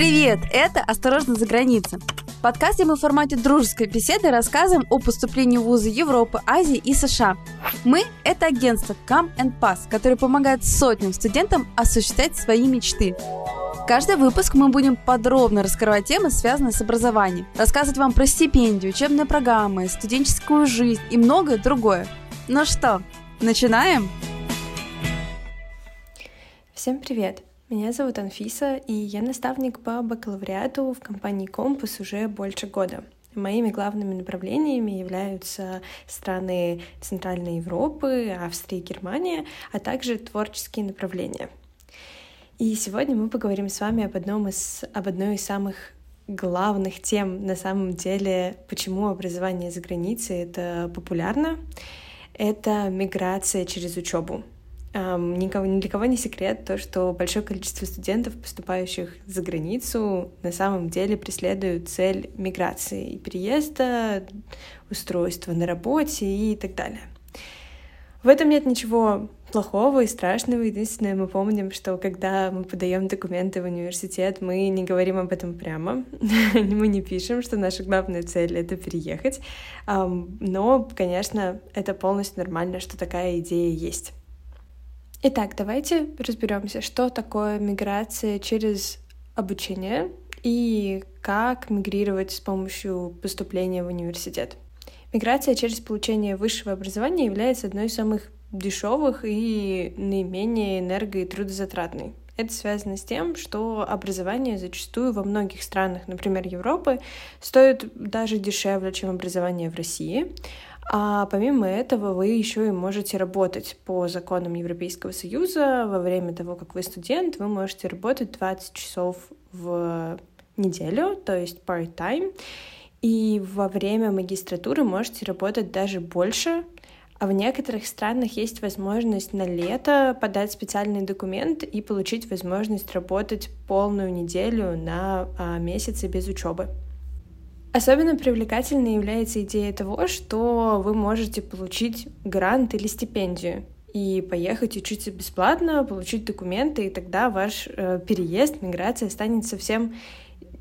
Привет! Это «Осторожно за границей». В подкасте мы в формате дружеской беседы рассказываем о поступлении в вузы Европы, Азии и США. Мы – это агентство Come and Pass, которое помогает сотням студентам осуществлять свои мечты. Каждый выпуск мы будем подробно раскрывать темы, связанные с образованием, рассказывать вам про стипендию, учебные программы, студенческую жизнь и многое другое. Ну что, начинаем? Всем привет! Меня зовут Анфиса, и я наставник по бакалавриату в компании Компас уже больше года. Моими главными направлениями являются страны Центральной Европы, Австрия и Германия, а также творческие направления. И сегодня мы поговорим с вами об, одном из, об одной из самых главных тем на самом деле, почему образование за границей это популярно. Это миграция через учебу. Никого, ни для кого не секрет то, что большое количество студентов, поступающих за границу, на самом деле преследуют цель миграции и переезда, устройства на работе и так далее. В этом нет ничего плохого и страшного. Единственное, мы помним, что когда мы подаем документы в университет, мы не говорим об этом прямо. мы не пишем, что наша главная цель — это переехать. Но, конечно, это полностью нормально, что такая идея есть. Итак, давайте разберемся, что такое миграция через обучение и как мигрировать с помощью поступления в университет. Миграция через получение высшего образования является одной из самых дешевых и наименее энерго- и трудозатратной. Это связано с тем, что образование зачастую во многих странах, например, Европы, стоит даже дешевле, чем образование в России. А помимо этого вы еще и можете работать по законам Европейского Союза. Во время того, как вы студент, вы можете работать 20 часов в неделю, то есть part-time. И во время магистратуры можете работать даже больше, а в некоторых странах есть возможность на лето подать специальный документ и получить возможность работать полную неделю на а, месяцы без учебы. Особенно привлекательной является идея того, что вы можете получить грант или стипендию и поехать учиться бесплатно, получить документы, и тогда ваш э, переезд, миграция станет совсем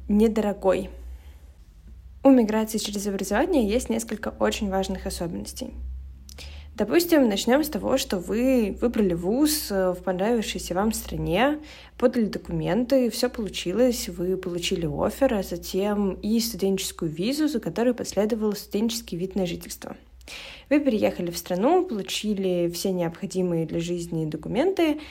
недорогой. У миграции через образование есть несколько очень важных особенностей. Допустим, начнем с того, что вы выбрали вуз э, в понравившейся вам стране, подали документы, все получилось, вы получили офер, а затем и студенческую визу, за которой последовал студенческий вид на жительство. Вы переехали в страну, получили все необходимые для жизни документы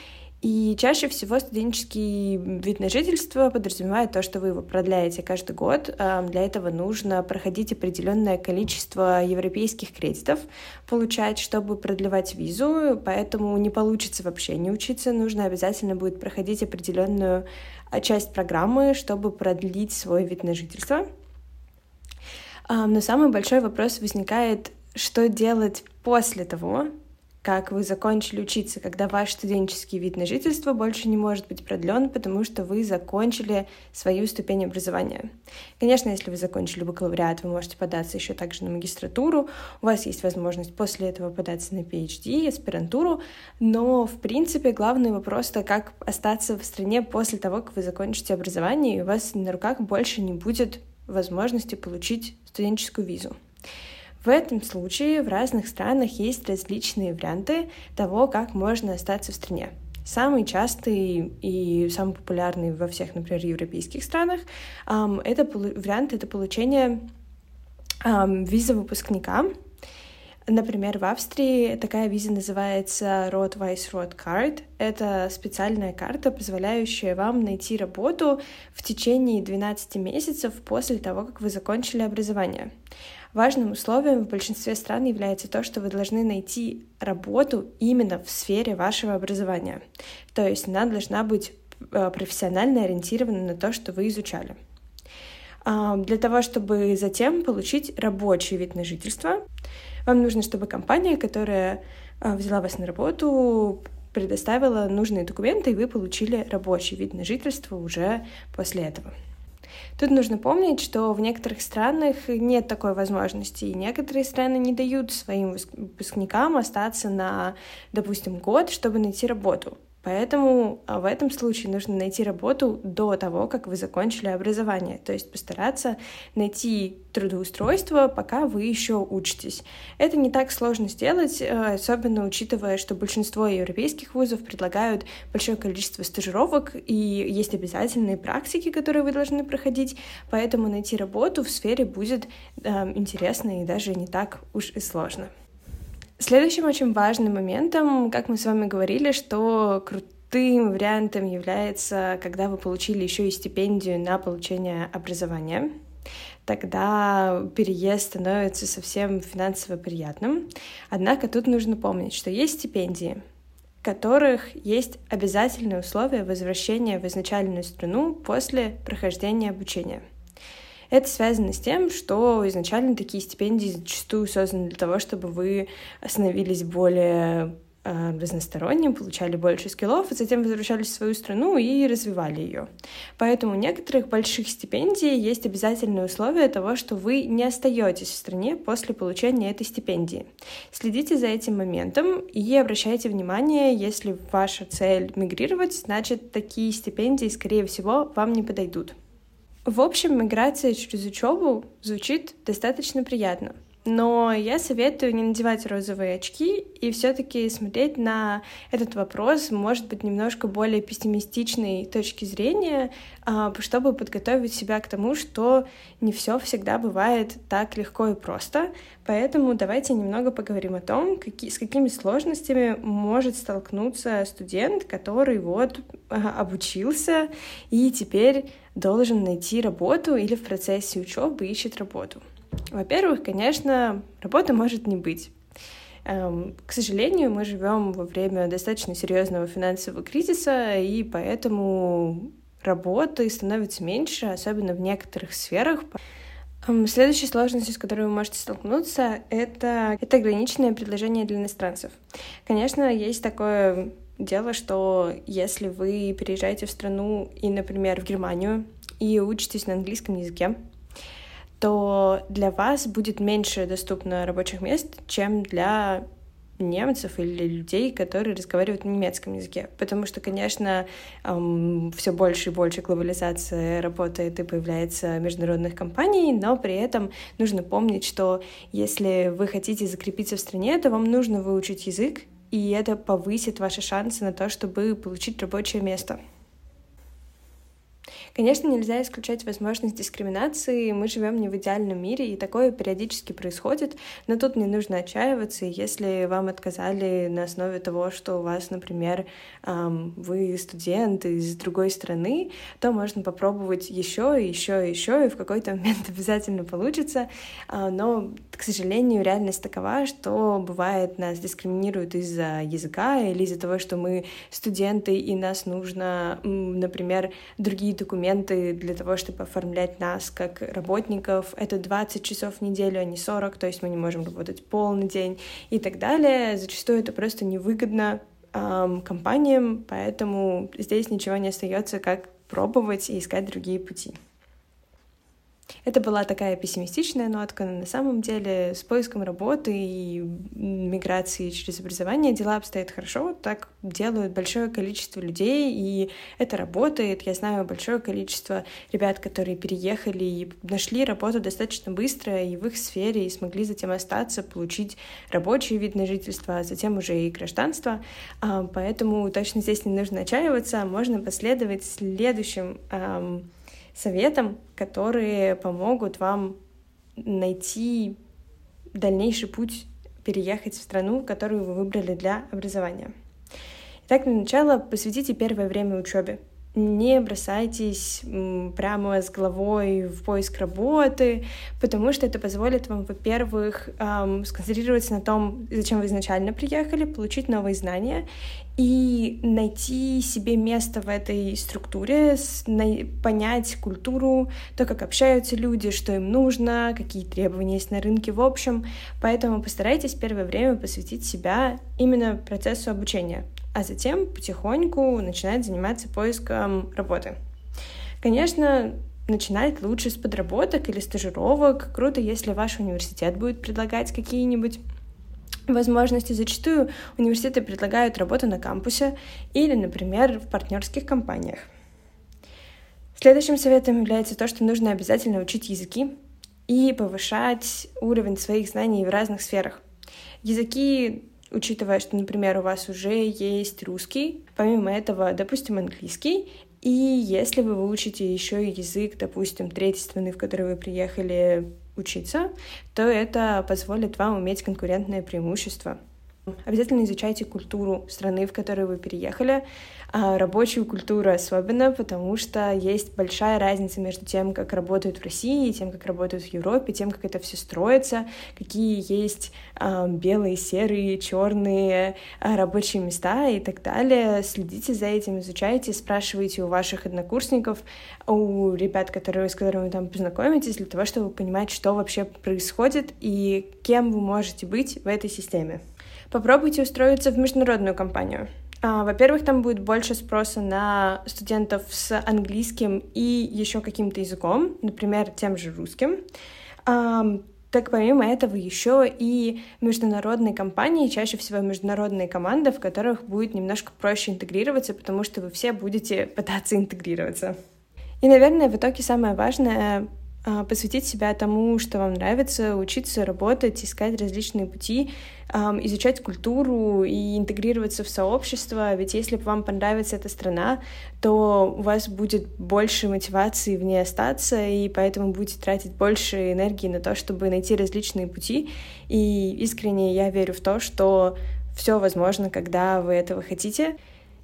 и чаще всего студенческий вид на жительство подразумевает то, что вы его продляете каждый год. Для этого нужно проходить определенное количество европейских кредитов, получать, чтобы продлевать визу, поэтому не получится вообще не учиться, нужно обязательно будет проходить определенную а, часть программы, чтобы продлить свой вид на жительство. Но самый большой вопрос возникает, что делать после того, как вы закончили учиться, когда ваш студенческий вид на жительство больше не может быть продлен, потому что вы закончили свою ступень образования. Конечно, если вы закончили бакалавриат, вы можете податься еще также на магистратуру, у вас есть возможность после этого податься на PhD, аспирантуру, но, в принципе, главный вопрос — это как остаться в стране после того, как вы закончите образование, и у вас на руках больше не будет возможности получить студенческую визу. В этом случае в разных странах есть различные варианты того, как можно остаться в стране. Самый частый и самый популярный во всех, например, европейских странах это вариант это получение визы выпускника. Например, в Австрии такая виза называется Rot-Weiss Rot Card. Это специальная карта, позволяющая вам найти работу в течение 12 месяцев после того, как вы закончили образование. Важным условием в большинстве стран является то, что вы должны найти работу именно в сфере вашего образования. То есть она должна быть э, профессионально ориентирована на то, что вы изучали. А, для того, чтобы затем получить рабочий вид на жительство, вам нужно, чтобы компания, которая э, взяла вас на работу, предоставила нужные документы, и вы получили рабочий вид на жительство уже после этого. Тут нужно помнить, что в некоторых странах нет такой возможности, и некоторые страны не дают своим выпускникам остаться на, допустим, год, чтобы найти работу. Поэтому а, в этом случае нужно найти работу до того, как вы закончили образование, то есть постараться найти трудоустройство, пока вы еще учитесь. Это не так сложно сделать, э, особенно учитывая, что большинство европейских вузов предлагают большое количество стажировок и есть обязательные практики, которые вы должны проходить, поэтому найти работу в сфере будет э, интересно и даже не так уж и сложно. Следующим очень важным моментом, как мы с вами говорили, что крутым вариантом является, когда вы получили еще и стипендию на получение образования. Тогда переезд становится совсем финансово приятным. Однако тут нужно помнить, что есть стипендии, в которых есть обязательные условия возвращения в изначальную страну после прохождения обучения — это связано с тем, что изначально такие стипендии зачастую созданы для того, чтобы вы становились более э, разносторонним, получали больше скиллов, и затем возвращались в свою страну и развивали ее. Поэтому у некоторых больших стипендий есть обязательное условие того, что вы не остаетесь в стране после получения этой стипендии. Следите за этим моментом и обращайте внимание, если ваша цель мигрировать, значит, такие стипендии, скорее всего, вам не подойдут. В общем, миграция через учебу звучит достаточно приятно. Но я советую не надевать розовые очки и все-таки смотреть на этот вопрос, может быть, немножко более пессимистичной точки зрения, а, чтобы подготовить себя к тому, что не все всегда бывает так легко и просто. Поэтому давайте немного поговорим о том, какие, с какими сложностями может столкнуться студент, который вот а, обучился и теперь должен найти работу или в процессе учебы ищет работу. Во-первых, конечно, работы может не быть. Эм, к сожалению, мы живем во время достаточно серьезного финансового кризиса, и поэтому работы становится меньше, особенно в некоторых сферах. Эм, следующая сложность, с которой вы можете столкнуться, это, это ограниченное предложение для иностранцев. Конечно, есть такое дело, что если вы переезжаете в страну и, например, в Германию, и учитесь на английском языке, то для вас будет меньше доступно рабочих мест, чем для немцев или людей, которые разговаривают на немецком языке. Потому что, конечно, эм, все больше и больше глобализация работает и появляется международных компаний, но при этом нужно помнить, что если вы хотите закрепиться в стране, то вам нужно выучить язык, и это повысит ваши шансы на то, чтобы получить рабочее место. Конечно, нельзя исключать возможность дискриминации. Мы живем не в идеальном мире, и такое периодически происходит. Но тут не нужно отчаиваться. Если вам отказали на основе того, что у вас, например, вы студент из другой страны, то можно попробовать еще, еще, еще, и в какой-то момент обязательно получится. А, но, сожалению, реальность такова, что бывает нас дискриминируют из-за языка или из-за того, что мы студенты, и нас нужно, например, другие документы для того, чтобы оформлять нас как работников. Это 20 часов в неделю, а не 40, то есть мы не можем работать полный день и так далее. Зачастую это просто невыгодно эм, компаниям, поэтому здесь ничего не остается, как пробовать и искать другие пути. Это была такая пессимистичная нотка, но на самом деле с поиском работы и миграцией через образование дела обстоят хорошо, так делают большое количество людей, и это работает. Я знаю большое количество ребят, которые переехали и нашли работу достаточно быстро и в их сфере, и смогли затем остаться, получить рабочий вид на жительство, а затем уже и гражданство. А, поэтому точно здесь не нужно отчаиваться, можно последовать следующим советам, которые помогут вам найти дальнейший путь переехать в страну, которую вы выбрали для образования. Итак, для начала посвятите первое время учебе не бросайтесь прямо с головой в поиск работы, потому что это позволит вам, во-первых, сконцентрироваться на том, зачем вы изначально приехали, получить новые знания и найти себе место в этой структуре, понять культуру, то, как общаются люди, что им нужно, какие требования есть на рынке в общем. Поэтому постарайтесь первое время посвятить себя именно процессу обучения а затем потихоньку начинать заниматься поиском работы. Конечно, начинать лучше с подработок или стажировок. Круто, если ваш университет будет предлагать какие-нибудь возможности. Зачастую университеты предлагают работу на кампусе или, например, в партнерских компаниях. Следующим советом является то, что нужно обязательно учить языки и повышать уровень своих знаний в разных сферах. Языки, учитывая, что, например, у вас уже есть русский, помимо этого, допустим, английский, и если вы выучите еще язык, допустим, третий страны, в которой вы приехали учиться, то это позволит вам иметь конкурентное преимущество. Обязательно изучайте культуру страны, в которой вы переехали, а рабочую культуру особенно, потому что есть большая разница между тем, как работают в России, тем, как работают в Европе, тем, как это все строится, какие есть а, белые, серые, черные а, рабочие места и так далее. Следите за этим, изучайте, спрашивайте у ваших однокурсников, у ребят, которые, с которыми вы там познакомитесь, для того, чтобы понимать, что вообще происходит и кем вы можете быть в этой системе. Попробуйте устроиться в международную компанию. А, во-первых, там будет больше спроса на студентов с английским и еще каким-то языком, например, тем же русским. Так помимо этого еще и международные компании, чаще всего международные команды, в которых будет немножко проще интегрироваться, потому что вы все будете пытаться интегрироваться. И, наверное, в итоге самое важное а, посвятить себя тому, что вам нравится, учиться работать, искать различные пути, изучать культуру и интегрироваться в сообщество. Ведь если вам понравится эта страна, то у вас будет больше мотивации в ней остаться, и поэтому будете тратить больше энергии на то, чтобы найти различные пути. И искренне я верю в то, что все возможно, когда вы этого хотите.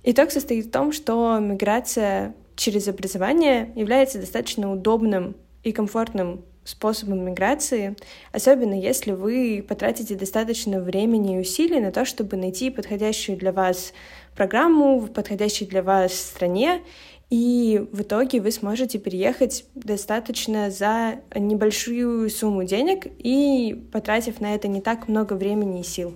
Итог состоит в том, что миграция через образование является достаточно удобным и комфортным способом миграции, особенно если вы потратите достаточно времени и усилий на то, чтобы найти подходящую для вас программу в подходящей для вас стране, и в итоге вы сможете переехать достаточно за небольшую сумму денег и потратив на это не так много времени и сил.